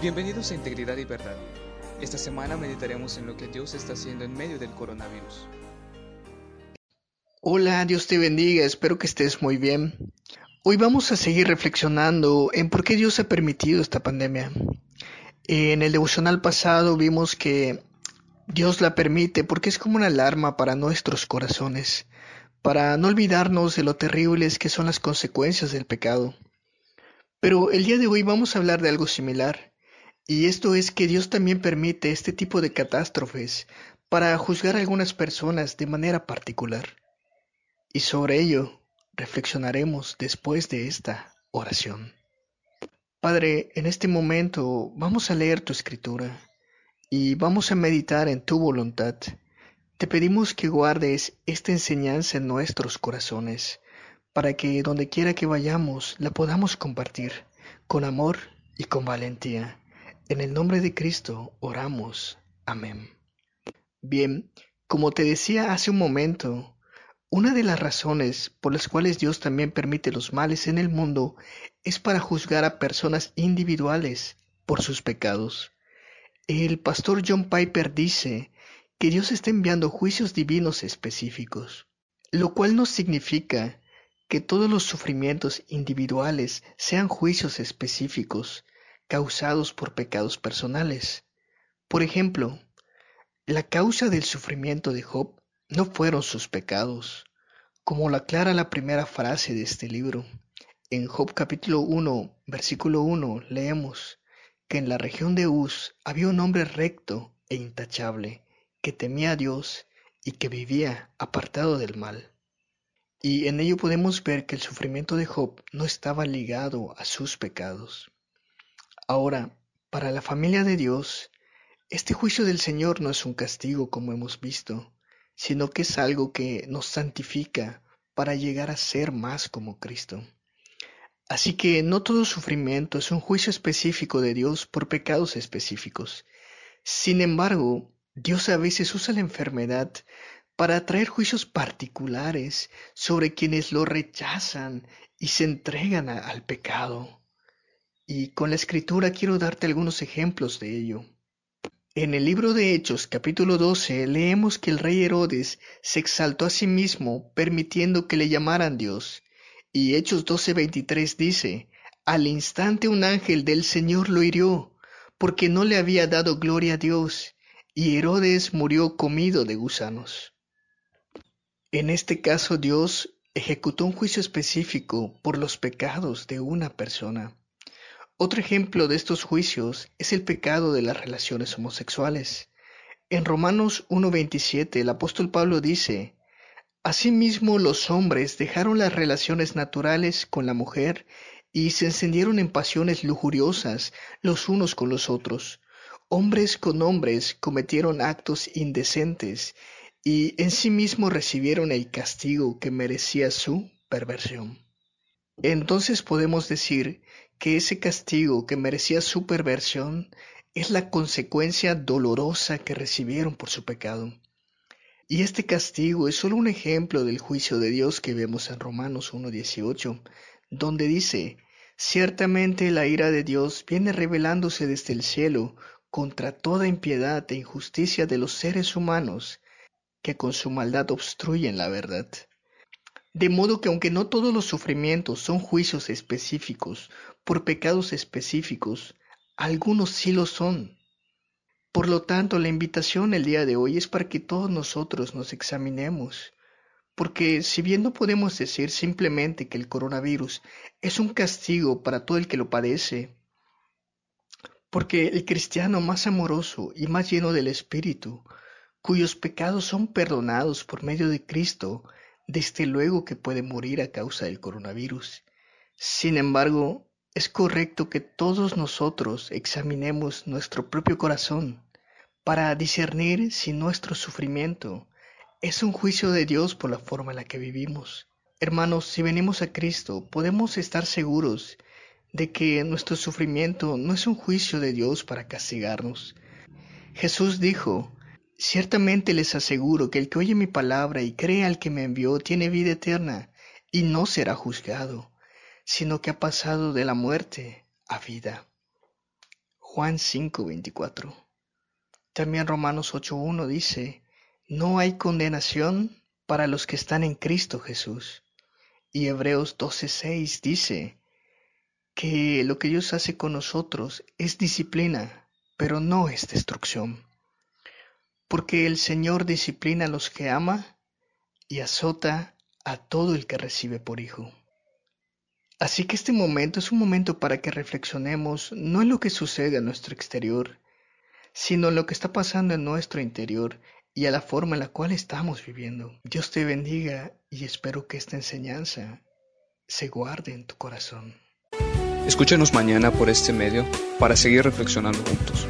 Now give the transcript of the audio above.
Bienvenidos a Integridad y Verdad. Esta semana meditaremos en lo que Dios está haciendo en medio del coronavirus. Hola, Dios te bendiga, espero que estés muy bien. Hoy vamos a seguir reflexionando en por qué Dios ha permitido esta pandemia. En el devocional pasado vimos que Dios la permite porque es como una alarma para nuestros corazones, para no olvidarnos de lo terribles que son las consecuencias del pecado. Pero el día de hoy vamos a hablar de algo similar, y esto es que Dios también permite este tipo de catástrofes para juzgar a algunas personas de manera particular. Y sobre ello reflexionaremos después de esta oración. Padre, en este momento vamos a leer tu escritura y vamos a meditar en tu voluntad. Te pedimos que guardes esta enseñanza en nuestros corazones, para que donde quiera que vayamos la podamos compartir con amor y con valentía. En el nombre de Cristo oramos. Amén. Bien, como te decía hace un momento, una de las razones por las cuales Dios también permite los males en el mundo es para juzgar a personas individuales por sus pecados. El pastor John Piper dice que Dios está enviando juicios divinos específicos, lo cual no significa que todos los sufrimientos individuales sean juicios específicos causados por pecados personales. Por ejemplo, la causa del sufrimiento de Job no fueron sus pecados, como lo aclara la primera frase de este libro. En Job capítulo 1, versículo 1, leemos que en la región de Uz había un hombre recto e intachable, que temía a Dios y que vivía apartado del mal. Y en ello podemos ver que el sufrimiento de Job no estaba ligado a sus pecados. Ahora, para la familia de Dios, este juicio del Señor no es un castigo como hemos visto, sino que es algo que nos santifica para llegar a ser más como Cristo. Así que no todo sufrimiento es un juicio específico de Dios por pecados específicos. Sin embargo, Dios a veces usa la enfermedad para traer juicios particulares sobre quienes lo rechazan y se entregan al pecado. Y con la escritura quiero darte algunos ejemplos de ello. En el libro de Hechos capítulo 12 leemos que el rey Herodes se exaltó a sí mismo permitiendo que le llamaran Dios. Y Hechos 12:23 dice, al instante un ángel del Señor lo hirió, porque no le había dado gloria a Dios, y Herodes murió comido de gusanos. En este caso Dios ejecutó un juicio específico por los pecados de una persona. Otro ejemplo de estos juicios es el pecado de las relaciones homosexuales. En Romanos 1.27 el apóstol Pablo dice, Asimismo los hombres dejaron las relaciones naturales con la mujer y se encendieron en pasiones lujuriosas los unos con los otros. Hombres con hombres cometieron actos indecentes y en sí mismos recibieron el castigo que merecía su perversión. Entonces podemos decir que ese castigo que merecía su perversión es la consecuencia dolorosa que recibieron por su pecado. Y este castigo es solo un ejemplo del juicio de Dios que vemos en Romanos 1.18, donde dice, Ciertamente la ira de Dios viene revelándose desde el cielo contra toda impiedad e injusticia de los seres humanos que con su maldad obstruyen la verdad. De modo que aunque no todos los sufrimientos son juicios específicos por pecados específicos, algunos sí lo son. Por lo tanto, la invitación el día de hoy es para que todos nosotros nos examinemos, porque si bien no podemos decir simplemente que el coronavirus es un castigo para todo el que lo padece, porque el cristiano más amoroso y más lleno del Espíritu, cuyos pecados son perdonados por medio de Cristo, desde luego que puede morir a causa del coronavirus. Sin embargo, es correcto que todos nosotros examinemos nuestro propio corazón para discernir si nuestro sufrimiento es un juicio de Dios por la forma en la que vivimos. Hermanos, si venimos a Cristo, podemos estar seguros de que nuestro sufrimiento no es un juicio de Dios para castigarnos. Jesús dijo, Ciertamente les aseguro que el que oye mi palabra y cree al que me envió tiene vida eterna y no será juzgado, sino que ha pasado de la muerte a vida. Juan 5:24. También Romanos 8:1 dice, no hay condenación para los que están en Cristo Jesús. Y Hebreos 12:6 dice que lo que Dios hace con nosotros es disciplina, pero no es destrucción. Porque el Señor disciplina a los que ama y azota a todo el que recibe por hijo. Así que este momento es un momento para que reflexionemos no en lo que sucede a nuestro exterior, sino en lo que está pasando en nuestro interior y a la forma en la cual estamos viviendo. Dios te bendiga y espero que esta enseñanza se guarde en tu corazón. Escúchanos mañana por este medio para seguir reflexionando juntos.